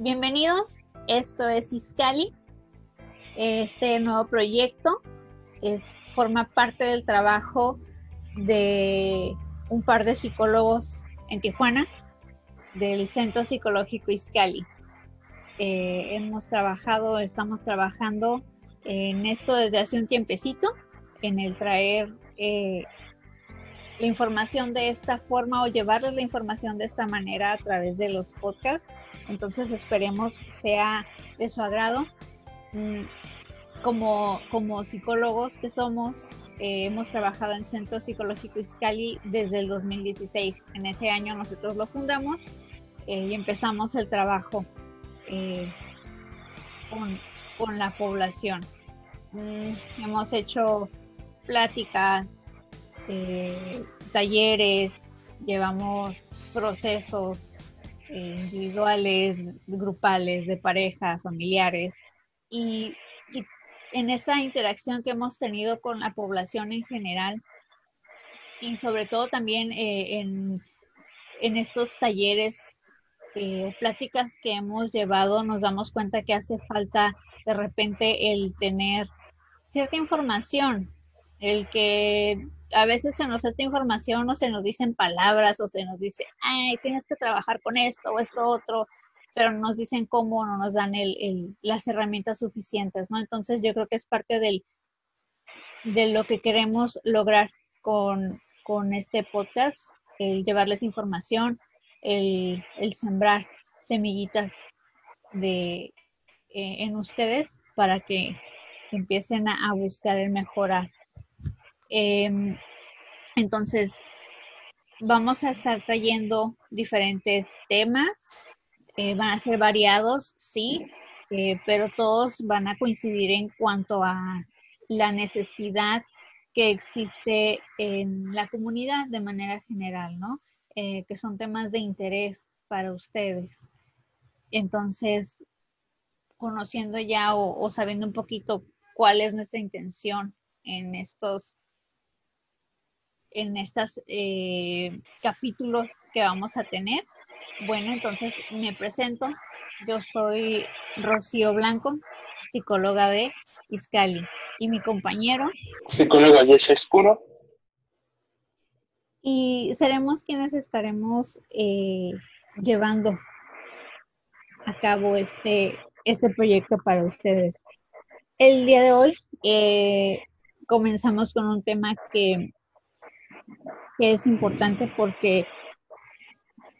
Bienvenidos, esto es Iscali. Este nuevo proyecto es, forma parte del trabajo de un par de psicólogos en Tijuana del Centro Psicológico Iscali. Eh, hemos trabajado, estamos trabajando en esto desde hace un tiempecito, en el traer eh, la información de esta forma o llevarles la información de esta manera a través de los podcasts. Entonces esperemos sea de su agrado. Mm, como, como psicólogos que somos, eh, hemos trabajado en Centro Psicológico Iscali desde el 2016. En ese año nosotros lo fundamos eh, y empezamos el trabajo eh, con, con, la población. Mm, hemos hecho pláticas, talleres, llevamos procesos individuales, grupales, de pareja, familiares. Y en esa interacción que hemos tenido con la población en general y sobre todo también eh, en, estos talleres eh, pláticas que hemos llevado, nos damos cuenta que hace falta de repente el tener cierta información, el que a veces se nos falta información o se nos dicen palabras o se nos dice, ay, tienes que trabajar con esto o esto otro, pero no nos dicen cómo, no nos dan el, las herramientas suficientes, ¿no? Entonces yo creo que es parte del, de lo que queremos lograr con, este podcast, el llevarles información, el, sembrar semillitas de, eh, en ustedes para que empiecen a, buscar el mejorar. Em, entonces, vamos a estar trayendo diferentes temas eh, van a ser variados, sí, eh, pero todos van a coincidir en cuanto a la necesidad que existe en la comunidad de manera general, ¿no? Eh, que son temas de interés para ustedes. Entonces, conociendo ya o, sabiendo un poquito cuál es nuestra intención en estos en estos capítulos que vamos a tener, bueno, entonces me presento. Yo soy Rocío Blanco, psicóloga de Iscali. Y mi compañero. Psicóloga Yesha Escuro. Y seremos quienes estaremos eh, llevando a cabo este, este proyecto para ustedes. El día de hoy eh, comenzamos con un tema que, que es importante porque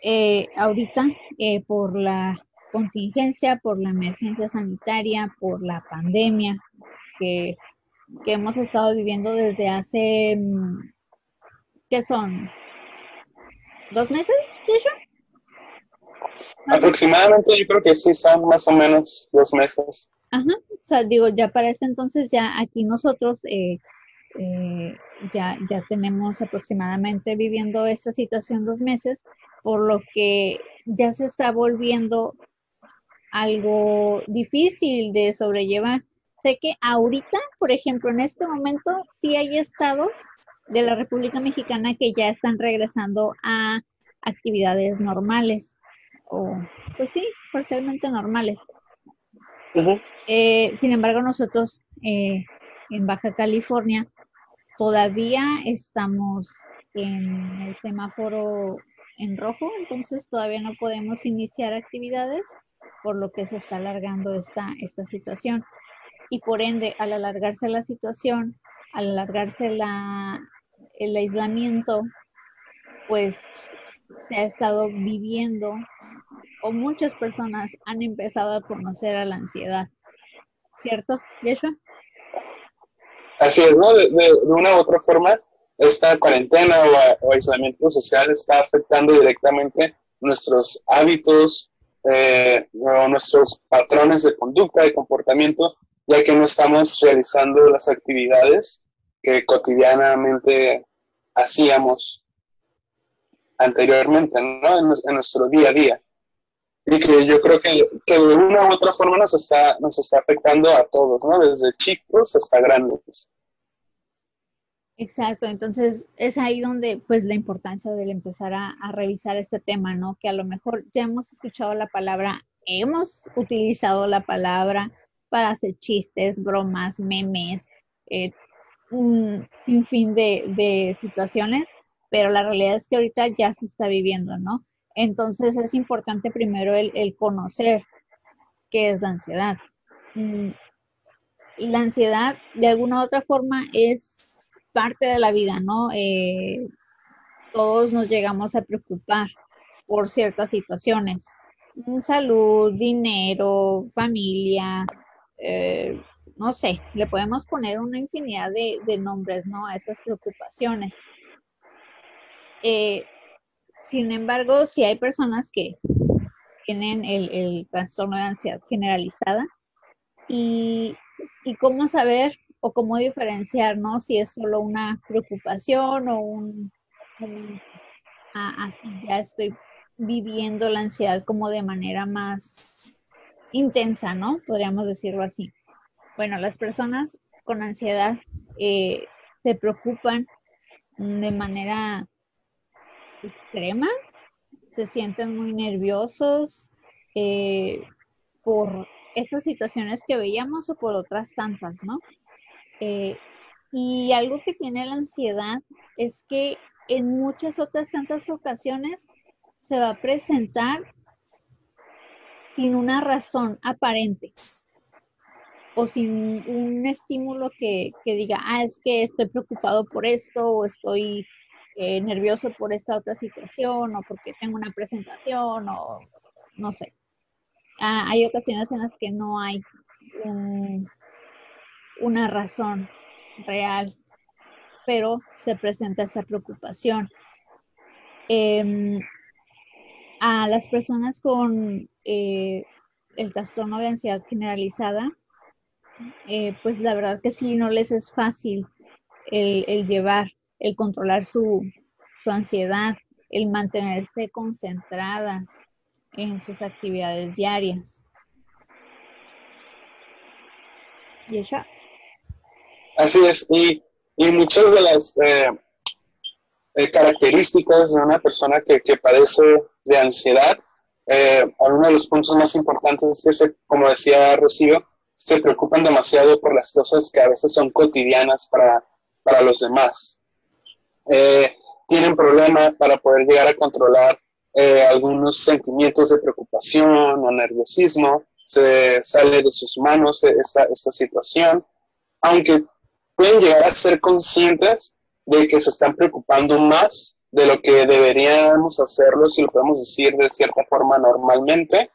eh, ahorita eh, por la contingencia, por la emergencia sanitaria, por la pandemia que, hemos estado viviendo desde hace, mm, ¿qué son? ¿Dos meses, Aproximadamente, yo creo que sí, son más o menos dos meses. Ajá, o sea, digo, ya para ese entonces, ya aquí nosotros eh, ya, ya tenemos aproximadamente viviendo esta situación dos meses por lo que ya se está volviendo algo difícil de sobrellevar. Sé que ahorita, por ejemplo, en este momento, sí hay estados de la República Mexicana que ya están regresando a actividades normales, o pues sí, parcialmente normales. Eh, sin embargo, nosotros eh, en Baja California todavía estamos en el semáforo en rojo, entonces todavía no podemos iniciar actividades, por lo que se está alargando esta, esta situación. Y por ende, al alargarse la situación, al alargarse la, el aislamiento, pues se ha estado viviendo o muchas personas han empezado a conocer a la ansiedad. ¿Cierto, Yeshua? Así es, ¿no? de, una u otra forma, esta cuarentena o, aislamiento social está afectando directamente nuestros hábitos eh, o nuestros patrones de conducta, de comportamiento, ya que no estamos realizando las actividades que cotidianamente hacíamos anteriormente, ¿no? En, nuestro día a día. Y que yo creo que, de una u otra forma nos está, nos está afectando a todos, ¿no? Desde chicos hasta grandes. Exacto, entonces es ahí donde pues la importancia de empezar a, revisar este tema, ¿no? Que a lo mejor ya hemos escuchado la palabra hemos utilizado la palabra para hacer chistes, bromas, memes, eh, un sinfín de, de situaciones, pero la realidad es que ahorita ya se está viviendo, ¿no? Entonces es importante primero el, conocer qué es la ansiedad. Mm, la ansiedad, de alguna u otra forma, es parte de la vida, ¿no? Eh, todos nos llegamos a preocupar por ciertas situaciones. Salud, dinero, familia, eh, no sé, le podemos poner una infinidad de, nombres, ¿no? A estas preocupaciones. Eh, sin embargo, si hay personas que tienen el, trastorno de ansiedad generalizada y, cómo saber o cómo diferenciar, ¿no? Si es solo una preocupación o un, así ya estoy viviendo la ansiedad como de manera más intensa, ¿no? Podríamos decirlo así. Bueno, las personas con ansiedad eh, se preocupan de manera extrema, se sienten muy nerviosos eh, por esas situaciones que veíamos o por otras tantas, ¿no? Eh, y algo que tiene la ansiedad es que en muchas otras tantas ocasiones se va a presentar sin una razón aparente o sin un estímulo que, que, diga, ah, es que estoy preocupado por esto o estoy eh, nervioso por esta otra situación o porque tengo una presentación o no sé. Ah, hay ocasiones en las que no hay una razón real, pero se presenta esa preocupación. Em, a las personas con eh, el trastorno de ansiedad generalizada, eh, pues la verdad que sí, no les es fácil el llevar el controlar su, ansiedad, el mantenerse concentradas en sus actividades diarias. Y Así es, y, muchas de las eh, eh, características de una persona que, padece de ansiedad, eh, uno de los puntos más importantes es que, como decía Rocío, se preocupan demasiado por las cosas que a veces son cotidianas para, para los demás. Eh, tienen problemas para poder llegar a controlar eh, algunos sentimientos de preocupación o nerviosismo, se sale de sus manos esta, esta situación, aunque pueden llegar a ser conscientes de que se están preocupando más de lo que deberíamos hacerlo, si lo podemos decir de cierta forma normalmente.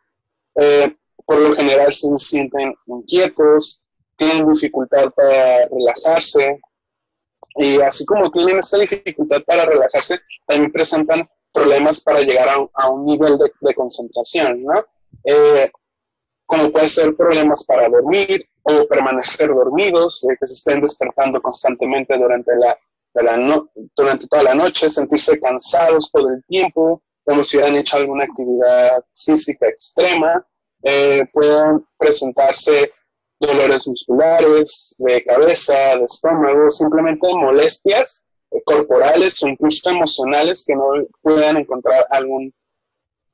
Eh, por lo general se sienten inquietos, tienen dificultad para relajarse, y así como tienen esta dificultad para relajarse, también presentan problemas para llegar a, un nivel de, concentración, ¿no? Eh, como pueden ser problemas para dormir o permanecer dormidos, eh, que se estén despertando constantemente durante, la, durante toda la noche, sentirse cansados todo el tiempo, como si hubieran hecho alguna actividad física extrema, eh, pueden presentarse dolores musculares, de cabeza, de estómago, simplemente molestias corporales o incluso emocionales que no puedan encontrar algún,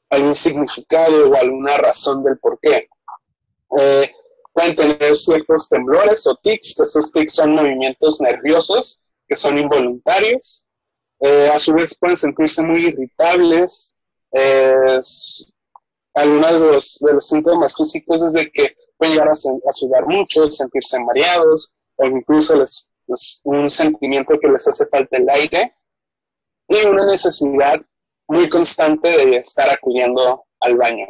algún significado o alguna razón del por qué. Eh, pueden tener ciertos temblores o tics, estos tics son movimientos nerviosos que son involuntarios, eh, a su vez pueden sentirse muy irritables, algunos de los, de los síntomas físicos es de que pueden llegar a, sudar mucho, sentirse mareados o incluso les, un sentimiento que les hace falta el aire y una necesidad muy constante de estar acudiendo al baño.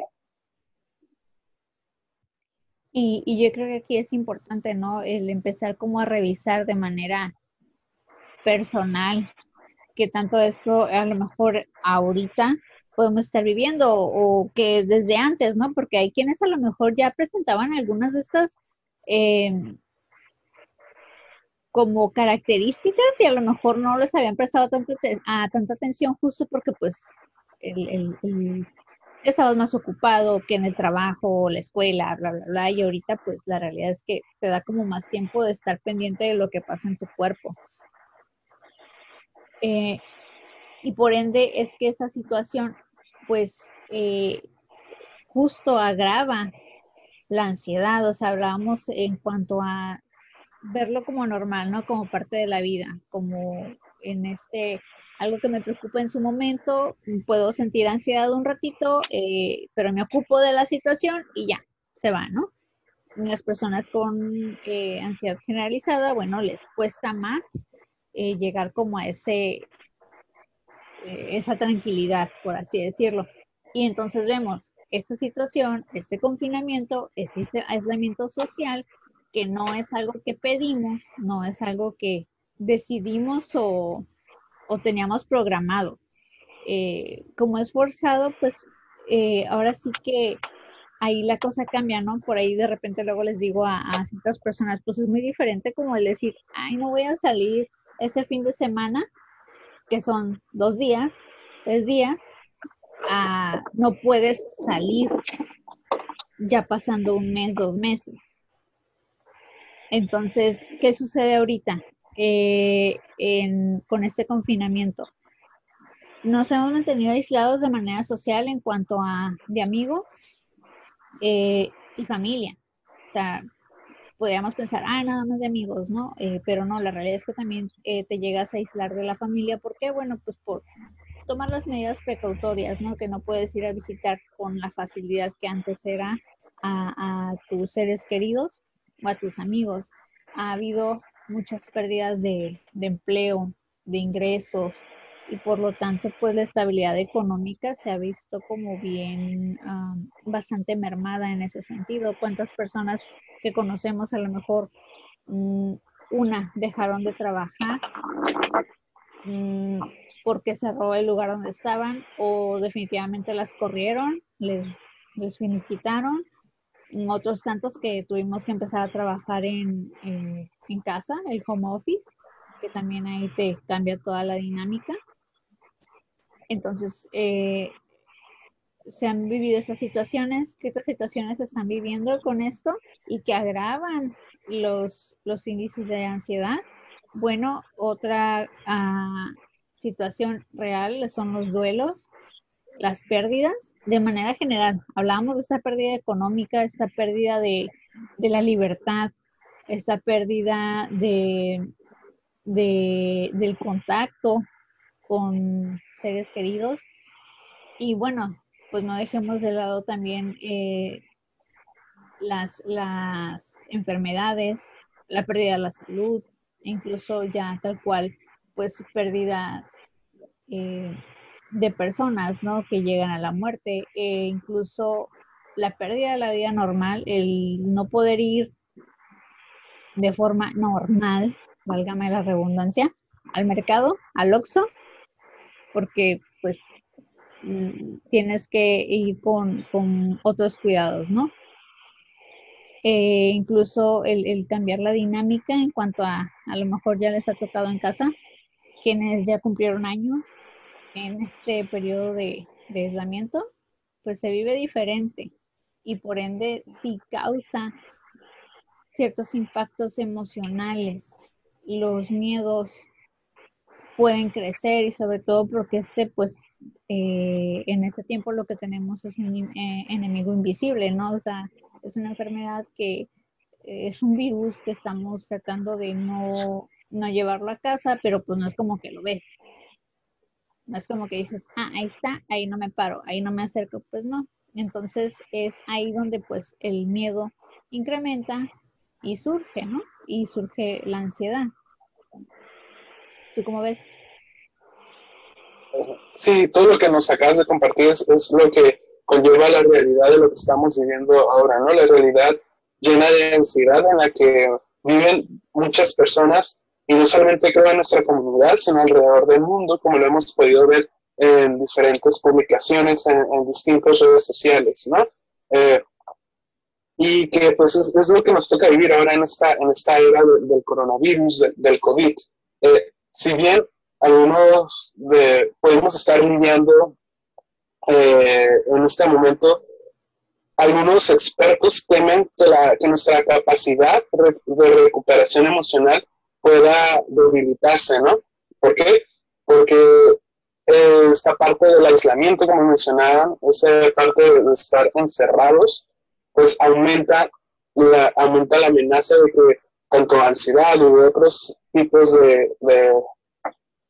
Y, y, yo creo que aquí es importante, ¿no? El empezar como a revisar de manera personal que tanto esto a lo mejor ahorita podemos estar viviendo o que desde antes, ¿no? Porque hay quienes a lo mejor ya presentaban algunas de estas em, como características y a lo mejor no les habían prestado tanto a tanta atención justo porque pues el, estabas más ocupado que en el trabajo, la escuela, bla, bla, bla, y ahorita pues la realidad es que te da como más tiempo de estar pendiente de lo que pasa en tu cuerpo. Eh, y por ende es que esa situación pues eh, justo agrava la ansiedad, o sea, hablábamos en cuanto a verlo como normal, ¿no? Como parte de la vida, como en este, algo que me preocupa en su momento, puedo sentir ansiedad un ratito, eh, pero me ocupo de la situación y ya, se va, ¿no? Las personas con eh, ansiedad generalizada, bueno, les cuesta más llegar como a ese, esa tranquilidad, por así decirlo. Y entonces vemos esta situación, este confinamiento, este aislamiento social, que no es algo que pedimos, no es algo que decidimos o, teníamos programado. Eh, como es forzado, pues eh, ahora sí que ahí la cosa cambia, ¿no? Por ahí de repente luego les digo a, a, ciertas personas, pues es muy diferente como el decir, ay, no voy a salir este fin de semana, que son dos días, tres días, no puedes salir ya pasando un mes, dos meses. Entonces, ¿qué sucede ahorita eh, con este confinamiento? Nos hemos mantenido aislados de manera social en cuanto a de amigos eh, y familia. O sea, podríamos pensar, ah, nada más de amigos, ¿no? Eh, pero no, la realidad es que también te llegas a aislar de la familia. ¿Por qué? Bueno, pues por tomar las medidas precautorias, ¿no? Que no puedes ir a visitar con la facilidad que antes era a, tus seres queridos o a tus amigos. Ha habido muchas pérdidas de, empleo, de ingresos y por lo tanto pues la estabilidad económica se ha visto como bien bastante mermada en ese sentido. ¿Cuántas personas que conocemos a lo mejor mm, una dejaron de trabajar? Mm, porque cerró el lugar donde estaban o definitivamente las corrieron, les, les finiquitaron. Otros tantos que tuvimos que empezar a trabajar en, en, casa, el home office, que también ahí te cambia toda la dinámica. Entonces, eh, se han vivido esas situaciones, qué otras situaciones se están viviendo con esto y que agravan los, los índices de ansiedad. Bueno, otra uh, situación real son los duelos, las pérdidas, de manera general. Hablábamos de esta pérdida económica, esta pérdida de, la libertad, esta pérdida de, del contacto con seres queridos. Y bueno, pues no dejemos de lado también eh, las, las enfermedades, la pérdida de la salud, incluso ya tal cual pues pérdidas eh, de personas, ¿no? Que llegan a la muerte, e incluso la pérdida de la vida normal, el no poder ir de forma normal, válgame la redundancia, al mercado, al Oxxo, porque pues mm, tienes que ir con, otros cuidados, ¿no? Eh, incluso el, el, cambiar la dinámica en cuanto a a lo mejor ya les ha tocado en casa quienes ya cumplieron años en este periodo de, aislamiento, pues se vive diferente y por ende sí causa ciertos impactos emocionales. Los miedos pueden crecer y sobre todo porque este, pues, eh, en este tiempo lo que tenemos es un eh, enemigo invisible, ¿no? O sea, es una enfermedad que eh, es un virus que estamos tratando de no no llevarlo a casa, pero pues no es como que lo ves. No es como que dices, ah, ahí está, ahí no me paro, ahí no me acerco, pues no. Entonces es ahí donde pues el miedo incrementa y surge, ¿no? Y surge la ansiedad. ¿Tú cómo ves? Sí, todo lo que nos acabas de compartir es, lo que conlleva la realidad de lo que estamos viviendo ahora, ¿no? La realidad llena de ansiedad en la que viven muchas personas y no solamente creo en nuestra comunidad, sino alrededor del mundo, como lo hemos podido ver en diferentes publicaciones, en, distintas redes sociales, ¿no? Eh, y que pues es, es, lo que nos toca vivir ahora en esta, en esta era del coronavirus, del COVID. Eh, si bien algunos de, podemos estar viviendo eh, en este momento, algunos expertos temen que, la, que nuestra capacidad de recuperación emocional pueda debilitarse, ¿no? ¿Por qué? Porque eh, esta parte del aislamiento, como mencionaban, esa parte de estar encerrados, pues aumenta la, aumenta la amenaza de que tanto ansiedad u otros tipos de, de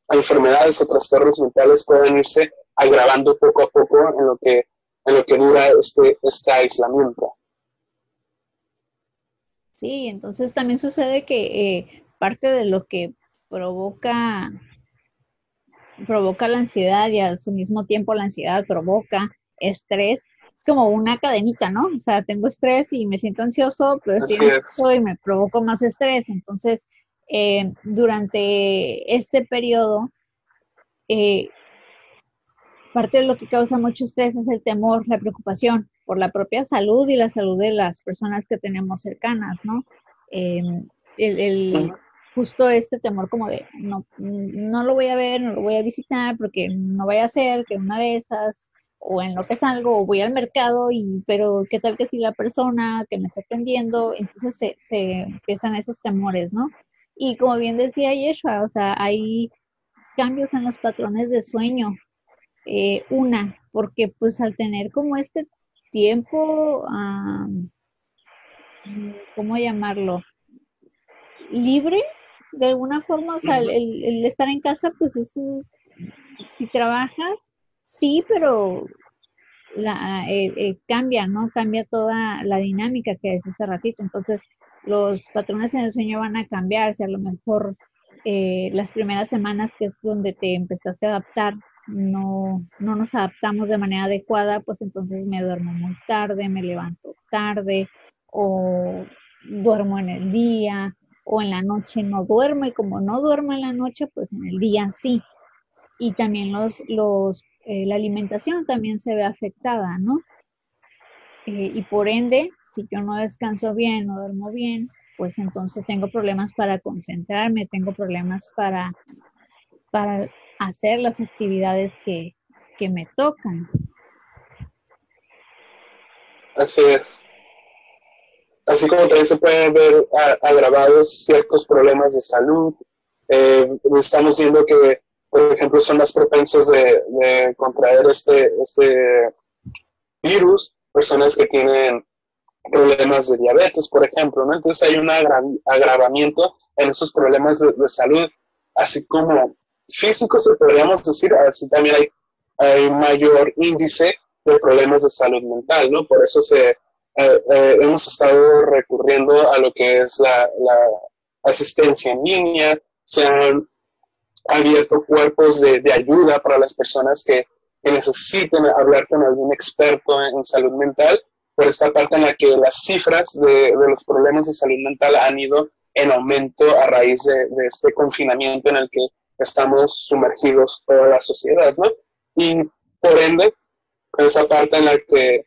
enfermedades o trastornos mentales puedan irse agravando poco a poco en lo que, en lo que dura este, este aislamiento. Sí, entonces también sucede que eh, parte de lo que provoca provoca la ansiedad y al mismo tiempo la ansiedad provoca estrés. Es como una cadenita, ¿no? O sea, tengo estrés y me siento ansioso, pero estoy ansioso y me provoco más estrés. Entonces, eh, durante este periodo, eh, parte de lo que causa mucho estrés es el temor, la preocupación por la propia salud y la salud de las personas que tenemos cercanas, ¿no? Eh, el, justo este temor como de no, no lo voy a ver, no lo voy a visitar porque no vaya a ser que una de esas o en lo que salgo o voy al mercado y pero qué tal que si la persona que me está atendiendo, entonces se, se empiezan esos temores, ¿no? Y como bien decía Yeshua, o sea, hay cambios en los patrones de sueño. Eh, una, porque pues al tener como este tiempo, ¿cómo llamarlo? Libre, de alguna forma, o sea, el, estar en casa, pues es, si trabajas, sí, pero la, eh, eh, cambia, ¿no? Cambia toda la dinámica que es hace ratito. Entonces, los patrones en el sueño van a cambiarse. A lo mejor eh, las primeras semanas, que es donde te empezaste a adaptar, no, no nos adaptamos de manera adecuada, pues entonces me duermo muy tarde, me levanto tarde o duermo en el día o en la noche no duermo y como no duermo en la noche, pues en el día sí. Y también los, los, eh, la alimentación también se ve afectada, ¿no? Eh, y por ende, si yo no descanso bien, no duermo bien, pues entonces tengo problemas para concentrarme, tengo problemas para, para hacer las actividades que, que me tocan. Así es así como también se pueden ver agravados ciertos problemas de salud. Eh, estamos viendo que, por ejemplo, son más propensos de, contraer este, este virus, personas que tienen problemas de diabetes, por ejemplo, ¿no? Entonces hay un agravamiento en esos problemas de, salud, así como físicos, podríamos decir, así también hay, hay mayor índice de problemas de salud mental, ¿no? Por eso se, eh, eh, hemos estado recurriendo a lo que es la, asistencia en línea, se han abierto cuerpos de, ayuda para las personas que, necesiten hablar con algún experto en, salud mental, por esta parte en la que las cifras de, los problemas de salud mental han ido en aumento a raíz de, este confinamiento en el que estamos sumergidos toda la sociedad, ¿no? Y por ende, esa parte en la que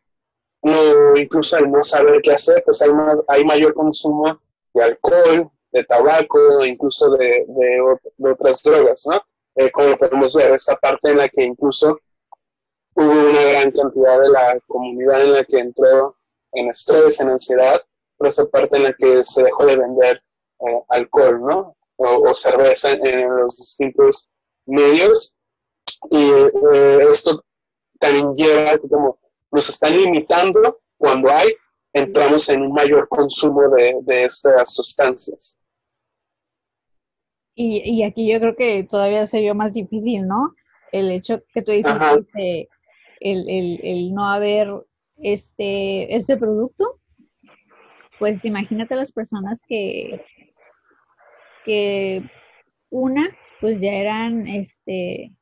incluso al no saber qué hacer, pues hay, hay mayor consumo de alcohol, de tabaco, incluso de, de, otras drogas, ¿no? Eh, como podemos ver, esta parte en la que incluso hubo una gran cantidad de la comunidad en la que entró en estrés, en ansiedad, pero esa parte en la que se dejó de vender eh, alcohol, ¿no? O, cerveza en, los distintos medios. Y eh, esto también lleva como nos están limitando cuando hay, entramos en un mayor consumo de, estas sustancias. Y, aquí yo creo que todavía se vio más difícil, ¿no? El hecho que tú dices, que el, no haber este, este producto, pues imagínate las personas que, que una, pues ya eran este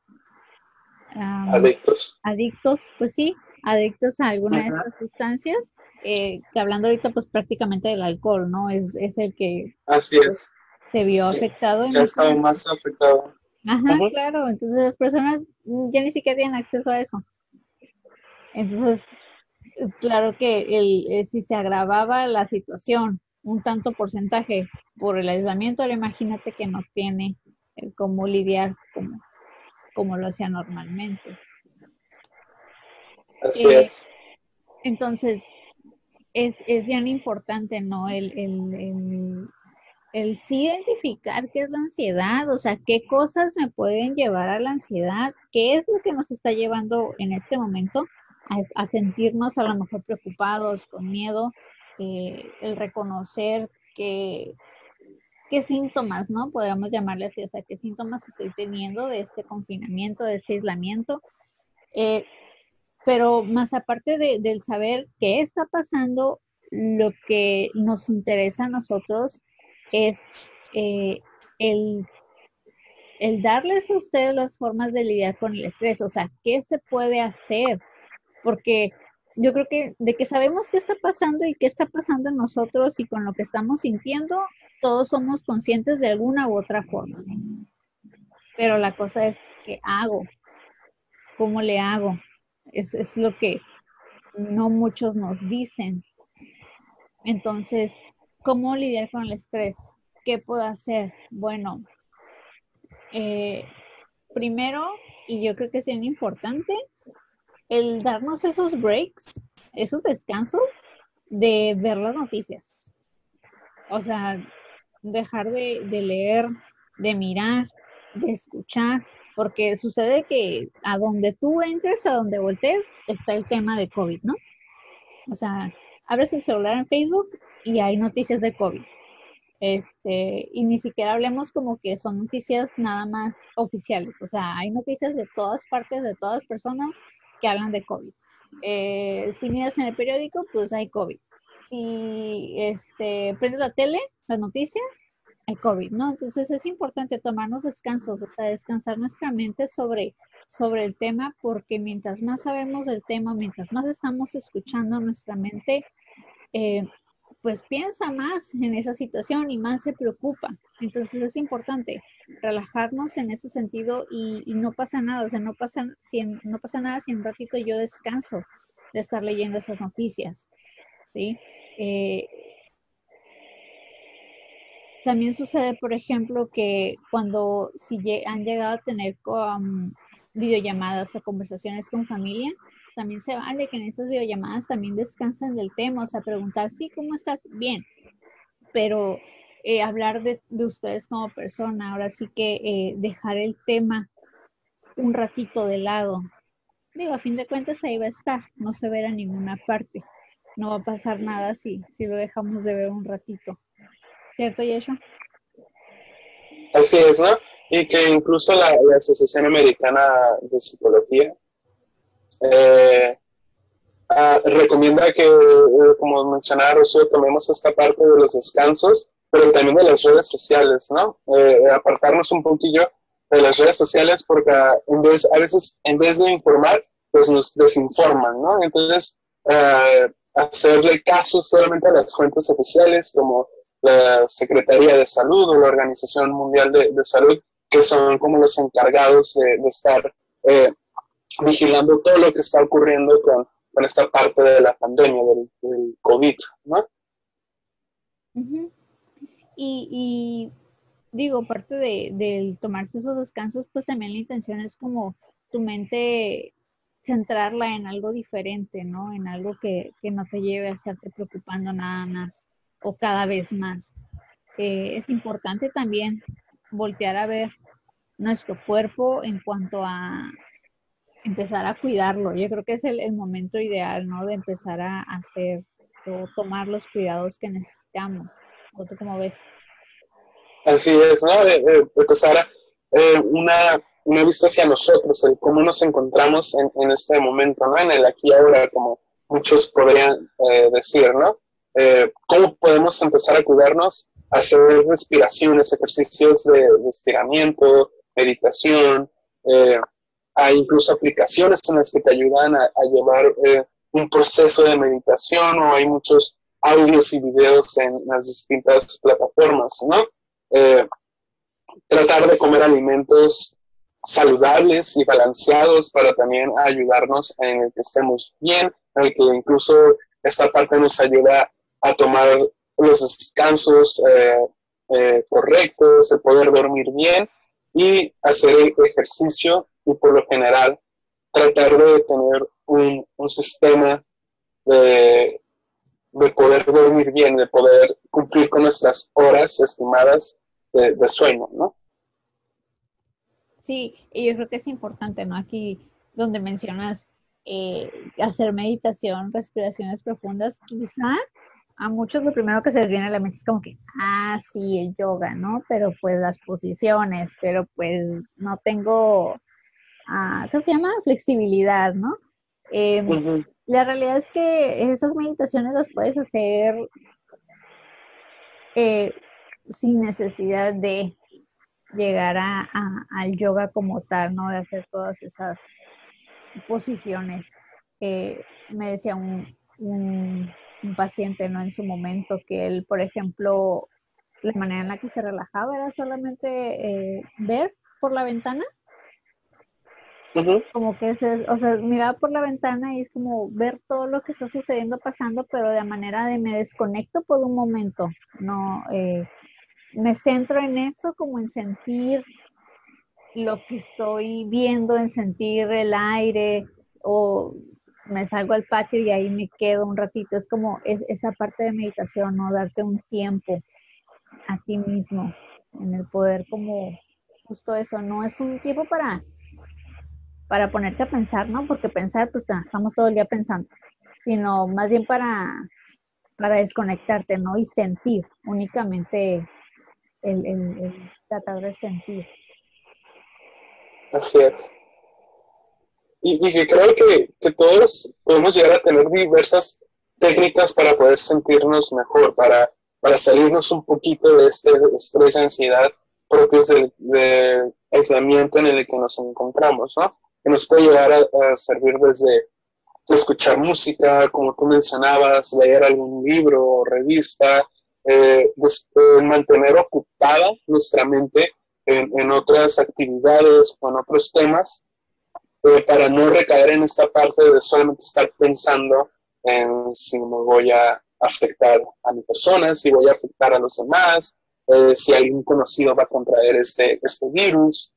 adictos. Adictos, pues sí, adictos a alguna de estas sustancias, eh, que hablando ahorita pues prácticamente del alcohol, ¿no? Es, es el que Así pues, es. se vio afectado. Ya estaba más afectado. Ajá, claro, entonces las personas ya ni siquiera tienen acceso a eso. Entonces, claro que el, eh, si se agravaba la situación un tanto porcentaje por el aislamiento, ahora imagínate que no tiene eh, cómo lidiar como, como lo hacía normalmente. Así eh, es. Entonces, es, es bien importante, ¿no? El, el, el sí identificar qué es la ansiedad, o sea, qué cosas me pueden llevar a la ansiedad, qué es lo que nos está llevando en este momento a, sentirnos a lo mejor preocupados, con miedo, eh, el reconocer que, qué síntomas, ¿no? Podemos llamarle así, o sea, qué síntomas estoy teniendo de este confinamiento, de este aislamiento. Eh, pero más aparte del saber qué está pasando, lo que nos interesa a nosotros es eh, el, el darles a ustedes las formas de lidiar con el estrés, o sea, qué se puede hacer, porque yo creo que de que sabemos qué está pasando y qué está pasando en nosotros y con lo que estamos sintiendo, todos somos conscientes de alguna u otra forma. Pero la cosa es, ¿qué hago? ¿Cómo le hago? Es, es lo que no muchos nos dicen. Entonces, ¿Cómo lidiar con el estrés? ¿Qué puedo hacer? Bueno, eh, primero, y yo creo que es bien importante, el darnos esos breaks, esos descansos de ver las noticias. O sea, dejar de, de leer, de mirar, de escuchar, porque sucede que a donde tú entres, a donde voltees, está el tema de COVID, ¿no? O sea, abres el celular en Facebook y hay noticias de COVID. Este, y ni siquiera hablemos como que son noticias nada más oficiales, o sea, hay noticias de todas partes, de todas personas que hablan de COVID. Eh, si miras en el periódico, pues hay COVID. Si este, prendes la tele, las noticias, hay COVID, ¿no? Entonces es importante tomarnos descansos, o sea, descansar nuestra mente sobre, sobre el tema, porque mientras más sabemos del tema, mientras más estamos escuchando nuestra mente, eh, pues piensa más en esa situación y más se preocupa. Entonces es importante relajarnos en ese sentido y, no pasa nada, o sea, no pasa, si no pasa nada si un ratito yo descanso de estar leyendo esas noticias, ¿sí? Eh, también sucede, por ejemplo, que cuando si han llegado a tener um, videollamadas o conversaciones con familia, también se vale que en esas videollamadas también descansen del tema, o sea, preguntar, sí, ¿cómo estás? Bien, pero eh, hablar de, ustedes como persona, ahora sí que eh, dejar el tema un ratito de lado. Digo, a fin de cuentas ahí va a estar, no se verá en ninguna parte. No va a pasar nada si, si lo dejamos de ver un ratito. ¿Cierto, Yesha? Así es, ¿no? Y que incluso la Asociación Americana de Psicología eh, ah, recomienda que, eh, como mencionaba Rocío, tomemos esta parte de los descansos, pero también de las redes sociales, ¿no? Eh, apartarnos un poquillo de las redes sociales porque ah, en vez, a veces en vez de informar, pues nos desinforman, ¿no? Entonces, hacerle caso solamente a las fuentes oficiales como la Secretaría de Salud o la Organización Mundial de, Salud, que son como los encargados de, de estar eh, vigilando todo lo que está ocurriendo con, con esta parte de la pandemia, del, COVID, ¿no? y, digo, parte de, del tomarse esos descansos, pues también la intención es como tu mente centrarla en algo diferente, ¿no? En algo que, que no te lleve a estarte preocupando nada más o cada vez más. Eh, es importante también voltear a ver nuestro cuerpo en cuanto a empezar a cuidarlo. Yo creo que es el, momento ideal, ¿no? De empezar a hacer o tomar los cuidados que necesitamos. ¿O tú cómo ves? Así es, ¿no? empezar eh, una, una vista hacia nosotros, el cómo nos encontramos en, en, este momento, ¿no? En el aquí y ahora, como muchos podrían eh, decir, ¿no? Eh, ¿Cómo podemos empezar a cuidarnos? Hacer respiraciones, ejercicios de, de estiramiento, meditación, eh, hay incluso aplicaciones en las que te ayudan a, llevar eh, un proceso de meditación o hay muchos audios y videos en las distintas plataformas, ¿no? Eh, tratar de comer alimentos saludables y balanceados para también ayudarnos en el que estemos bien, en el que incluso esta parte nos ayuda a tomar los descansos eh, correctos, el poder dormir bien y hacer el ejercicio y por lo general tratar de tener un, un sistema de, de poder dormir bien, de poder cumplir con nuestras horas estimadas de, sueño, ¿no? Sí, y yo creo que es importante, ¿no? Aquí donde mencionas eh, hacer meditación, respiraciones profundas, quizá a muchos lo primero que se les viene a la mente es como que, ah, sí, el yoga, ¿no? Pero pues las posiciones, pero pues no tengo, ¿qué se llama? Flexibilidad, ¿no? Em, la realidad es que esas meditaciones las puedes hacer eh, sin necesidad de llegar a, al yoga como tal, ¿no? De hacer todas esas posiciones. me decía un, un, paciente, ¿no? En su momento que él, por ejemplo, la manera en la que se relajaba era solamente eh, ver por la ventana. Como que se, o sea, miraba por la ventana y es como ver todo lo que está sucediendo, pasando, pero de manera de me desconecto por un momento, no, eh, me centro en eso, como en sentir lo que estoy viendo, en sentir el aire o me salgo al patio y ahí me quedo un ratito. Es como es, esa parte de meditación, ¿no? Darte un tiempo a ti mismo en el poder como justo eso, no es un tiempo para para ponerte a pensar, ¿no? Porque pensar, pues estamos todo el día pensando, sino más bien para, para desconectarte, ¿no? Y sentir únicamente el, tratar de sentir. Así es. Y, que creo que, todos podemos llegar a tener diversas técnicas para poder sentirnos mejor, para, para salirnos un poquito de este estrés y ansiedad propios del, aislamiento en el que nos encontramos, ¿no? Que nos puede llegar a, servir desde escuchar música, como tú mencionabas, leer algún libro o revista, eh, eh, mantener ocupada nuestra mente en, otras actividades o en otros temas eh, para no recaer en esta parte de solamente estar pensando en si me voy a afectar a mi persona, si voy a afectar a los demás, si algún conocido va a contraer este, este virus.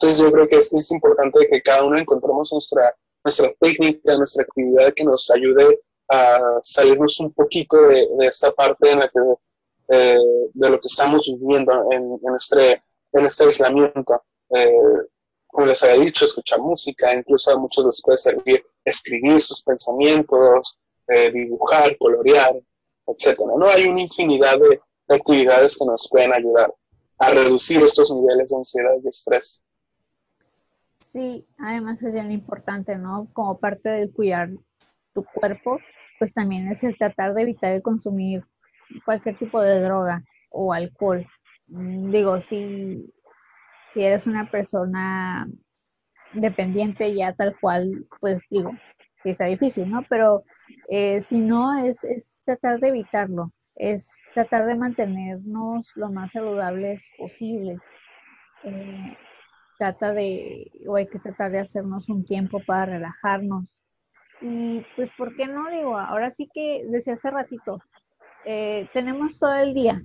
Entonces yo creo que es, importante que cada uno encontremos nuestra, nuestra técnica, nuestra actividad que nos ayude a salirnos un poquito de, esta parte en la que, eh, de lo que estamos viviendo en, este, en este aislamiento. Eh, como les había dicho, escuchar música, incluso a muchos les puede servir escribir sus pensamientos, eh, dibujar, colorear, etc. ¿no? Hay una infinidad de, actividades que nos pueden ayudar a reducir estos niveles de ansiedad y estrés. Sí, además es bien importante, ¿no? Como parte de cuidar tu cuerpo, pues también es el tratar de evitar el consumir cualquier tipo de droga o alcohol. Mm, digo, si, eres una persona dependiente ya tal cual, pues digo, que está difícil, ¿no? Pero eh, si no, es, es tratar de evitarlo, es tratar de mantenernos lo más saludables posibles. Eh, trata de, o hay que tratar de hacernos un tiempo para relajarnos, y pues, ¿por qué no? Digo, ahora sí que desde hace ratito, eh, tenemos todo el día.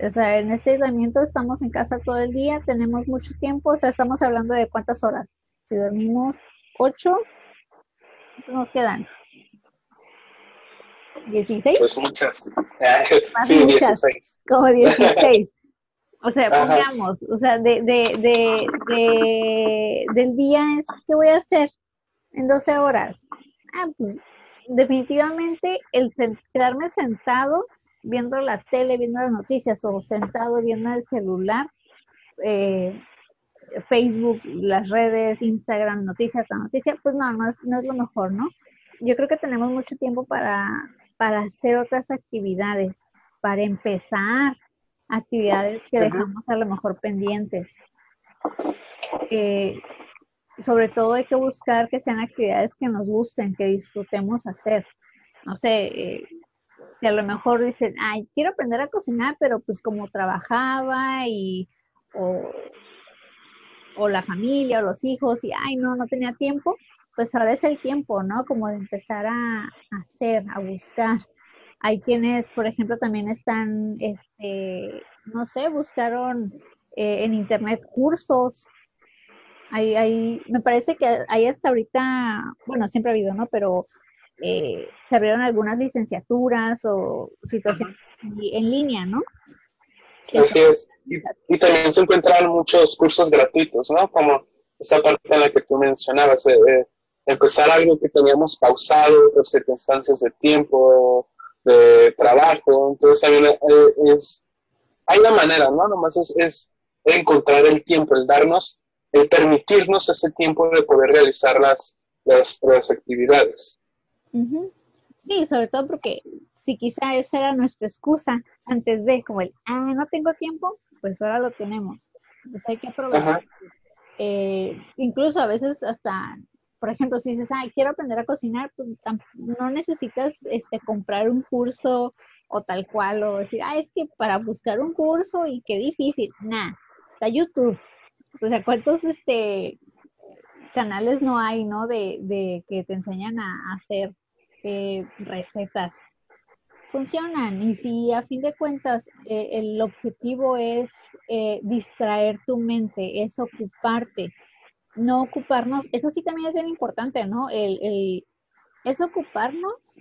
O sea, en este aislamiento estamos en casa todo el día, tenemos mucho tiempo, o sea, estamos hablando de cuántas horas. Si dormimos ocho, nos quedan? ¿16? Pues muchas. sí, 16. Como 16. O sea, pongamos, o sea, de, de, de, de, del día es, ¿qué voy a hacer? en 12 horas. Ah, pues definitivamente el quedarme sentado viendo la tele, viendo las noticias o sentado viendo el celular, eh, Facebook, las redes, Instagram, noticias, la noticia, pues no, no es, no es lo mejor, ¿no? Yo creo que tenemos mucho tiempo para, para hacer otras actividades, para empezar actividades que dejamos a lo mejor pendientes. Eh, sobre todo hay que buscar que sean actividades que nos gusten, que disfrutemos hacer. No sé, eh, si a lo mejor dicen, ay, quiero aprender a cocinar, pero pues como trabajaba y o, la familia o los hijos y, ay, no, no tenía tiempo, pues ahora es el tiempo, ¿no? Como de empezar a, hacer, a buscar. Hay quienes, por ejemplo, también están, este, no sé, buscaron eh, en internet cursos Ahí, ahí, me parece que hay hasta ahorita, bueno, siempre ha habido, ¿no? Pero eh, se abrieron algunas licenciaturas o situaciones en línea, ¿no? Así es. Y, también se encuentran muchos cursos gratuitos, ¿no? Como esta parte en la que tú mencionabas, de, empezar algo que teníamos pausado por circunstancias de tiempo, de trabajo. Entonces también eh, es, hay una manera, ¿no? Nomás es, es encontrar el tiempo, el darnos, el permitirnos ese tiempo de poder realizar las, las, las actividades. Sí, sobre todo porque si quizá esa era nuestra excusa antes de, como el, ah, no tengo tiempo, pues ahora lo tenemos. Entonces hay que aprovechar. Eh, incluso a veces hasta, por ejemplo, si dices, ay, quiero aprender a cocinar, pues no necesitas este, comprar un curso o tal cual, o decir, ah, es que para buscar un curso y qué difícil. Nah, está YouTube. O sea, ¿cuántos este, canales no hay, no? De, de que te enseñan a hacer eh, recetas funcionan y si a fin de cuentas eh, el objetivo es eh, distraer tu mente, es ocuparte, no ocuparnos, eso sí también es bien importante, ¿no? El, es ocuparnos,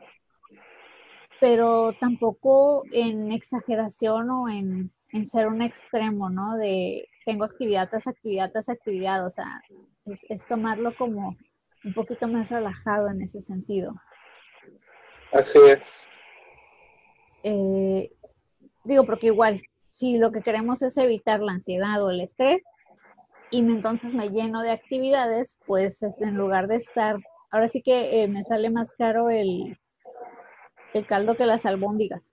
pero tampoco en exageración o en, ser un extremo, ¿no? De tengo actividad tras actividad tras actividad, o sea, es tomarlo como un poquito más relajado en ese sentido. Así es. Eh, digo, porque igual, si lo que queremos es evitar la ansiedad o el estrés, y entonces me lleno de actividades, pues en lugar de estar, ahora sí que eh, me sale más caro el, el caldo que las albóndigas.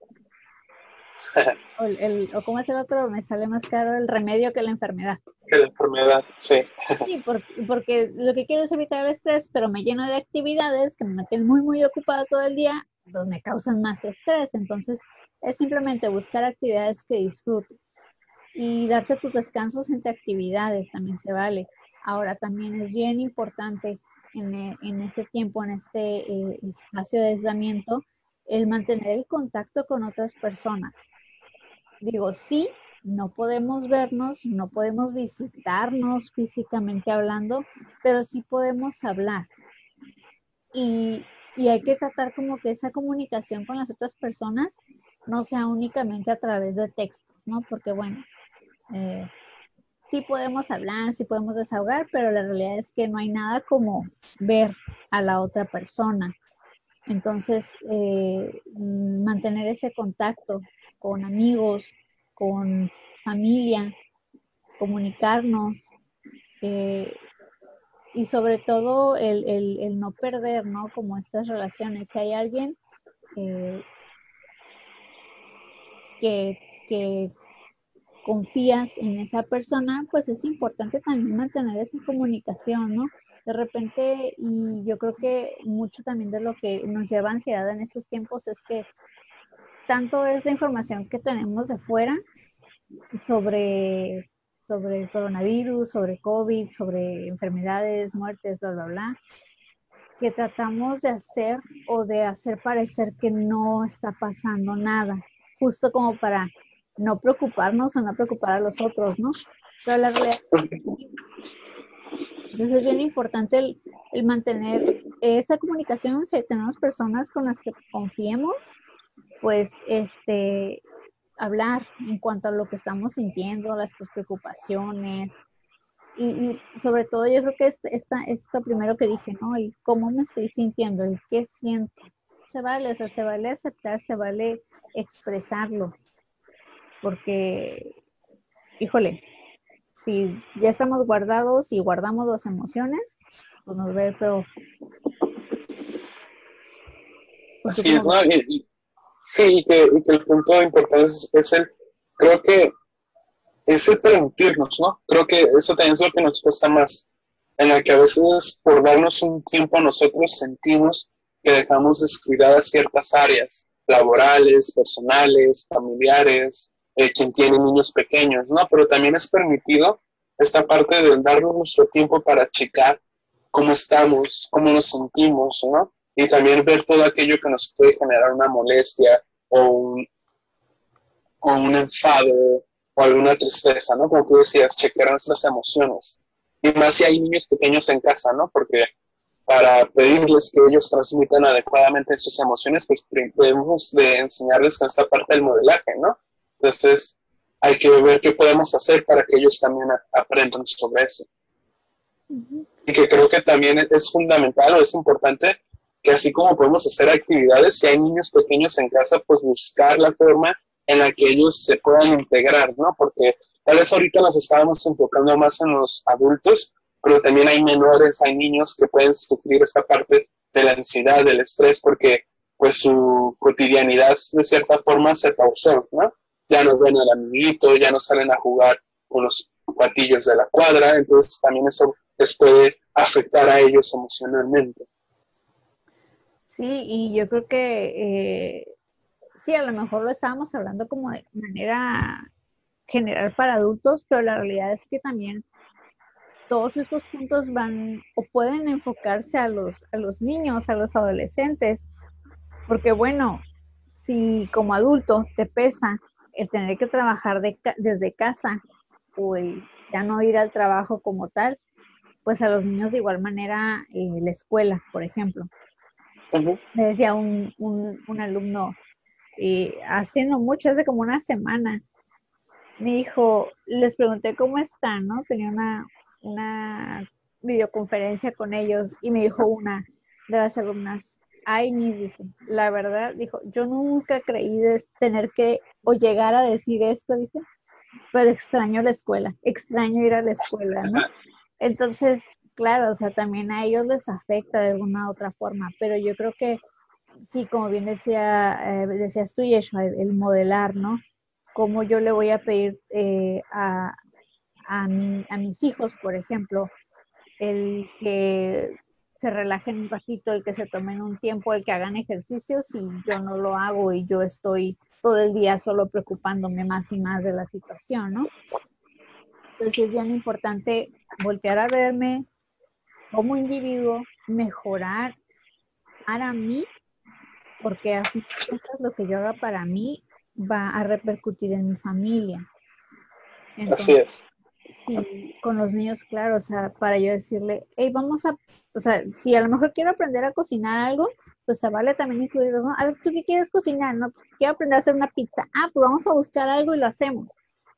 O, el, o como es el otro, me sale más caro el remedio que la enfermedad. Que la enfermedad, sí. Sí, porque, lo que quiero es evitar el estrés, pero me lleno de actividades que me mantienen muy, muy ocupada todo el día, pues me causan más estrés. Entonces, es simplemente buscar actividades que disfrutes y darte tus descansos entre actividades, también se vale. Ahora, también es bien importante en, e, en este tiempo, en este eh, espacio de aislamiento, el mantener el contacto con otras personas digo, sí, no podemos vernos, no podemos visitarnos físicamente hablando, pero sí podemos hablar. Y, hay que tratar como que esa comunicación con las otras personas no sea únicamente a través de textos, ¿no? Porque bueno, eh, sí podemos hablar, sí podemos desahogar, pero la realidad es que no hay nada como ver a la otra persona. Entonces, eh, mantener ese contacto con amigos, con familia, comunicarnos eh, y sobre todo el, no perder, ¿no? Como estas relaciones. Si hay alguien eh, que, que confías en esa persona, pues es importante también mantener esa comunicación, ¿no? De repente, y yo creo que mucho también de lo que nos lleva ansiedad en estos tiempos es que tanto es la información que tenemos de fuera sobre, sobre el coronavirus, sobre COVID, sobre enfermedades, muertes, bla, bla, bla, que tratamos de hacer o de hacer parecer que no está pasando nada, justo como para no preocuparnos o no preocupar a los otros, ¿no? Pero entonces es bien importante el, el, mantener esa comunicación, si tenemos personas con las que confiemos, pues este, hablar en cuanto a lo que estamos sintiendo, las preocupaciones. Y, sobre todo yo creo que es esta, esto primero que dije, ¿no? El cómo me estoy sintiendo, el qué siento. Se vale, o sea, se vale aceptar, se vale expresarlo. Porque, híjole, si ya estamos guardados y guardamos las emociones, pues nos ve peor. Así es, ¿no? Sí, y que, el punto importante es, el, creo que es el permitirnos, ¿no? Creo que eso también es lo que nos cuesta más, en el que a veces por darnos un tiempo nosotros sentimos que dejamos descuidadas ciertas áreas laborales, personales, familiares, eh, quien tiene niños pequeños, ¿no? Pero también es permitido esta parte de darnos nuestro tiempo para checar cómo estamos, cómo nos sentimos, ¿no? y también ver todo aquello que nos puede generar una molestia o un, o un enfado o alguna tristeza, ¿no? Como tú decías, chequear nuestras emociones. Y más si hay niños pequeños en casa, ¿no? Porque para pedirles que ellos transmitan adecuadamente sus emociones, pues debemos de enseñarles con esta parte del modelaje, ¿no? Entonces, hay que ver qué podemos hacer para que ellos también aprendan sobre eso. Y que creo que también es fundamental o es importante que así como podemos hacer actividades, si hay niños pequeños en casa, pues buscar la forma en la que ellos se puedan integrar, ¿no? Porque tal vez ahorita nos estábamos enfocando más en los adultos, pero también hay menores, hay niños que pueden sufrir esta parte de la ansiedad, del estrés, porque pues su cotidianidad de cierta forma se pausó, ¿no? Ya no ven al amiguito, ya no salen a jugar con los patillos de la cuadra, entonces también eso les puede afectar a ellos emocionalmente. Sí, y yo creo que eh, sí, a lo mejor lo estábamos hablando como de manera general para adultos, pero la realidad es que también todos estos puntos van o pueden enfocarse a los, a los niños, a los adolescentes, porque bueno, si como adulto te pesa el tener que trabajar desde casa o el ya no ir al trabajo como tal, pues a los niños de igual manera eh, la escuela, por ejemplo. Me decía un, un, alumno, eh, hace no mucho, hace como una semana, me dijo, les pregunté cómo están, ¿no? Tenía una, una videoconferencia con ellos y me dijo una de las alumnas, ay, ni dice, la verdad, dijo, yo nunca creí de tener que o llegar a decir esto, dice, pero extraño la escuela, extraño ir a la escuela, ¿no? Entonces, claro, o sea, también a ellos les afecta de alguna u otra forma, pero yo creo que sí, como bien decía, eh, decías tú, Yeshua, el, modelar, ¿no? Cómo yo le voy a pedir eh, a, a, mis hijos, por ejemplo, el que se relajen un ratito, el que se tomen un tiempo, el que hagan ejercicios y yo no lo hago y yo estoy todo el día solo preocupándome más y más de la situación, ¿no? Entonces es bien importante voltear a verme como individuo, mejorar para mí, porque a lo que yo haga para mí va a repercutir en mi familia. Así es. Sí, con los niños, claro, o sea, para yo decirle, hey, vamos a, o sea, si a lo mejor quiero aprender a cocinar algo, pues se vale también incluirlo, ¿no? A ver, ¿tú qué quieres cocinar? No, quiero aprender a hacer una pizza. Ah, pues vamos a buscar algo y lo hacemos.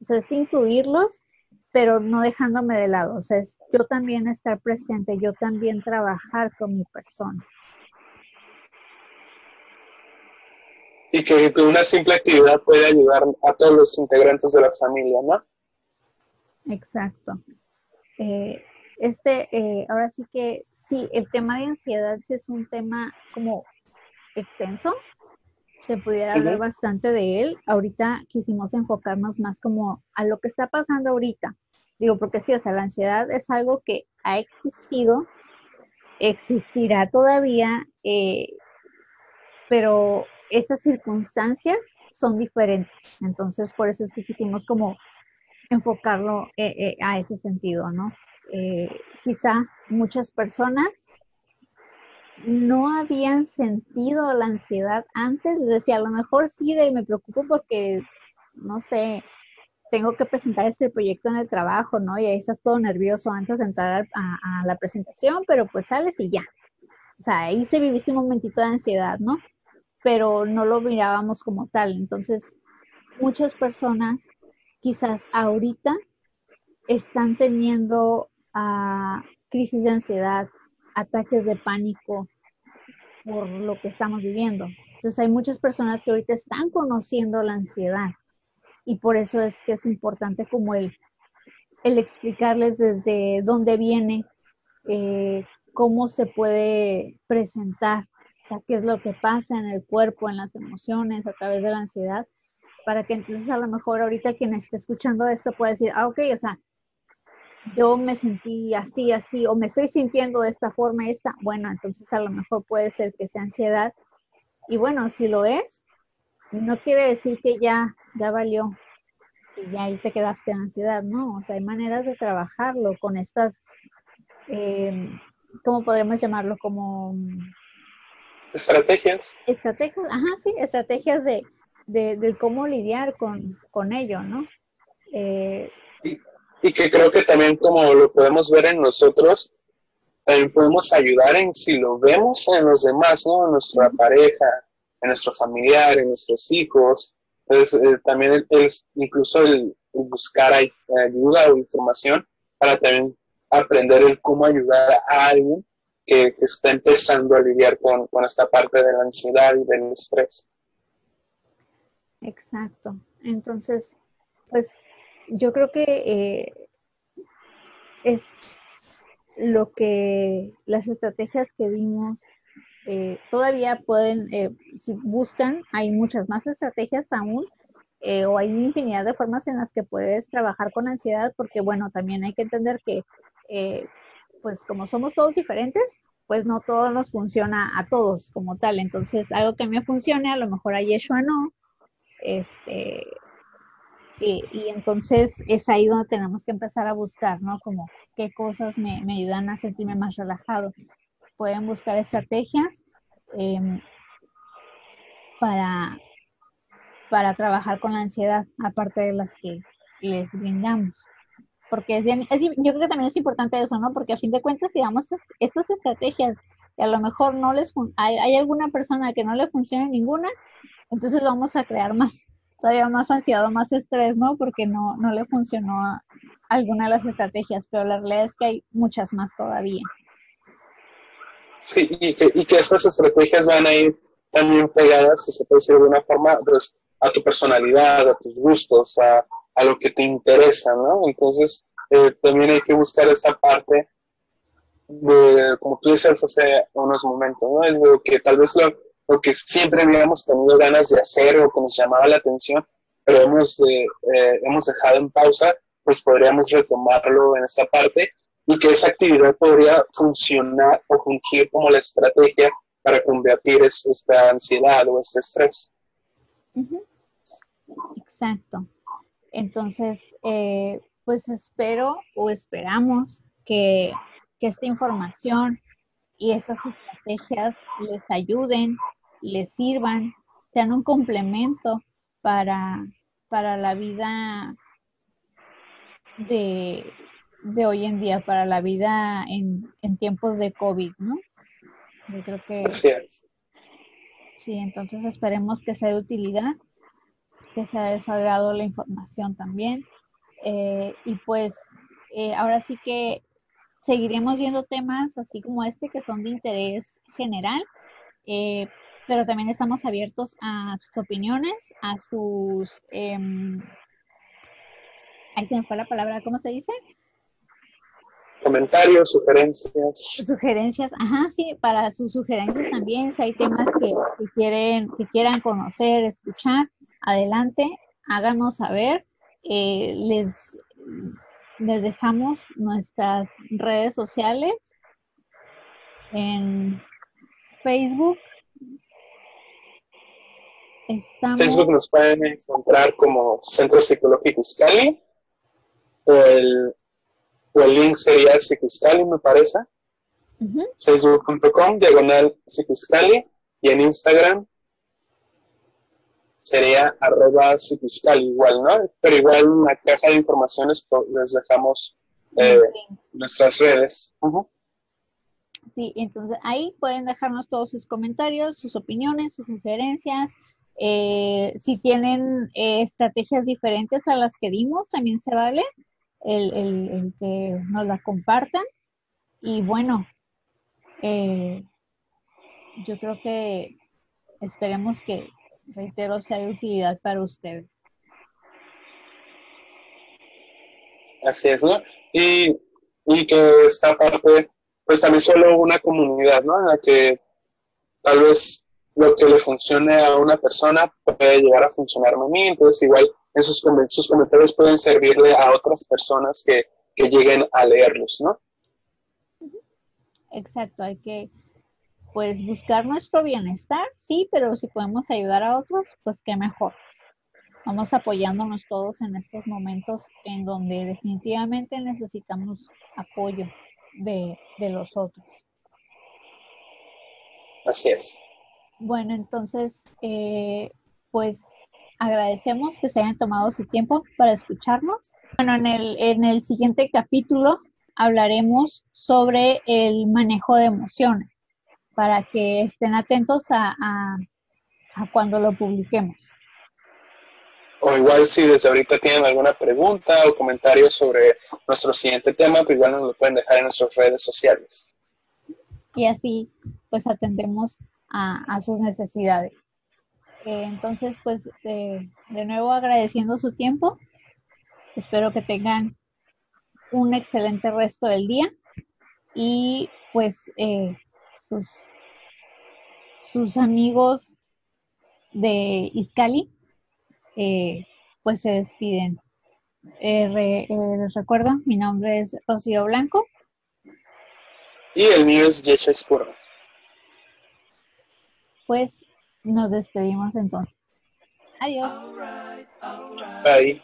O sea, es incluirlos, pero no dejándome de lado. O sea, es yo también estar presente, yo también trabajar con mi persona. Y que, que una simple actividad puede ayudar a todos los integrantes de la familia, ¿no? Exacto. Eh, este, eh, ahora sí que sí, el tema de ansiedad sí es un tema como extenso. Se pudiera hablar bastante de él. Ahorita quisimos enfocarnos más como a lo que está pasando ahorita. Digo, porque sí, o sea, la ansiedad es algo que ha existido, existirá todavía, eh, pero estas circunstancias son diferentes. Entonces, por eso es que quisimos como enfocarlo eh, eh, a ese sentido, ¿no? Eh, quizá muchas personas no habían sentido la ansiedad antes, decía, a lo mejor sí, de, me preocupo porque, no sé, tengo que presentar este proyecto en el trabajo, ¿no? Y ahí estás todo nervioso antes de entrar a, a la presentación, pero pues sales y ya. O sea, ahí se viviste un momentito de ansiedad, ¿no? Pero no lo mirábamos como tal. Entonces, muchas personas quizás ahorita están teniendo ah, crisis de ansiedad, ataques de pánico por lo que estamos viviendo. Entonces hay muchas personas que ahorita están conociendo la ansiedad y por eso es que es importante como el, explicarles desde dónde viene, eh, cómo se puede presentar, qué es lo que pasa en el cuerpo, en las emociones, a través de la ansiedad, para que entonces a lo mejor ahorita quien esté escuchando esto pueda decir, ah, ok, o sea, yo me sentí así, así, o me estoy sintiendo de esta forma, esta, bueno, entonces a lo mejor puede ser que sea ansiedad. Y bueno, si lo es, no quiere decir que ya, ya valió, y ya ahí te quedaste en ansiedad, ¿no? O sea, hay maneras de trabajarlo con estas, eh, ¿cómo podríamos llamarlo? Como... Estrategias. Estrategias, ajá, sí, estrategias de, de, cómo lidiar con, con ello, ¿no? Eh, y, que creo que también como lo podemos ver en nosotros, también podemos ayudar en si lo vemos en los demás, ¿no? En nuestra pareja, en nuestro familiar, en nuestros hijos. Entonces, eh, también es incluso el, buscar ayuda o información para también aprender el cómo ayudar a alguien que, está empezando a lidiar con, con, esta parte de la ansiedad y del estrés. Exacto. Entonces, pues yo creo que eh, es lo que las estrategias que dimos eh, todavía pueden, eh, si buscan, hay muchas más estrategias aún, o hay infinidad de formas en las que puedes trabajar con ansiedad, porque bueno, también hay que entender que, pues como somos todos diferentes, pues no todo nos funciona a todos como tal. Entonces, algo que me funcione, a lo mejor a Yeshua no, este, y, entonces es ahí donde tenemos que empezar a buscar, ¿no? Como qué cosas me, ayudan a sentirme más relajado. Pueden buscar estrategias em, para, para trabajar con la ansiedad, aparte de las que les brindamos. Porque es yo creo que también es importante eso, ¿no? Porque a fin de cuentas, digamos, estas estrategias, y a lo mejor no les hay, hay alguna persona que no le funcione ninguna, entonces vamos a crear más, todavía más ansiedad más estrés, ¿no? Porque no, no le funcionó alguna de las estrategias, pero la realidad es que hay muchas más todavía. Sí, y que, y que estas estrategias van a ir también pegadas, si se puede decir de alguna forma, pues, a tu personalidad, a tus gustos, a, a lo que te interesa, ¿no? Entonces, eh, también hay que buscar esta parte de, como tú decías hace unos momentos, ¿no? lo que tal vez lo, lo que siempre habíamos tenido ganas de hacer o que nos llamaba la atención, pero hemos, eh, hemos dejado en pausa, pues podríamos retomarlo en esta parte y que esa actividad podría funcionar o fungir como la estrategia para combatir esta ansiedad o este estrés. Exacto. Entonces, eh, pues espero o esperamos que, que esta información y esas estrategias les ayuden les sirvan, sean un complemento para, para la vida de, hoy en día, para la vida en, tiempos de COVID, ¿no? Yo creo que... Sí, entonces esperemos que sea de utilidad, que sea de su agrado la información también. Eh, y pues eh, ahora sí que seguiremos viendo temas así como este que son de interés general, eh, pero también estamos abiertos a sus opiniones, a sus... Em, ahí se me fue la palabra, ¿cómo se dice? Comentarios, sugerencias. Sugerencias, ajá, sí, para sus sugerencias también, si hay temas que, quieren, que quieran conocer, escuchar, adelante, háganos saber. Eh, les, les dejamos nuestras redes sociales en Facebook, Facebook nos pueden encontrar como Centro Psicológico Iscali o el, o el link sería Psicoiscali, me parece. Facebook.com, diagonal Psicoiscali y en Instagram sería arroba Psicoiscali igual, ¿no? Pero igual en la caja de informaciones les dejamos eh, nuestras redes. Sí, entonces ahí pueden dejarnos todos sus comentarios, sus opiniones, sus sugerencias, eh, si tienen eh, estrategias diferentes a las que dimos, también se vale el, que nos la compartan. Y bueno, eh, yo creo que esperemos que, reitero, sea de utilidad para ustedes. Así es, ¿no? Y, y que esta parte, pues también solo una comunidad, ¿no? En la que tal vez lo que le funcione a una persona puede llegar a funcionarme a mí, entonces igual esos sus comentarios pueden servirle a otras personas que, lleguen a leerlos, ¿no? Exacto, hay que pues buscar nuestro bienestar, sí, pero si podemos ayudar a otros, pues qué mejor. Vamos apoyándonos todos en estos momentos en donde definitivamente necesitamos apoyo de, de los otros. Así es. Bueno, entonces, eh, pues agradecemos que se hayan tomado su tiempo para escucharnos. Bueno, en el, en el siguiente capítulo hablaremos sobre el manejo de emociones para que estén atentos a, a cuando lo publiquemos. O igual si desde ahorita tienen alguna pregunta o comentario sobre nuestro siguiente tema, pues igual nos lo pueden dejar en nuestras redes sociales. Y así pues atendemos a, sus necesidades. Eh, entonces pues de nuevo agradeciendo su tiempo. Espero que tengan un excelente resto del día y pues eh, sus, sus amigos de Iscali eh, pues se despiden. Eh, eh, les recuerdo, mi nombre es Rocío Blanco. Y el mío es Yesha Escurra. Pues nos despedimos entonces. Adiós. Bye.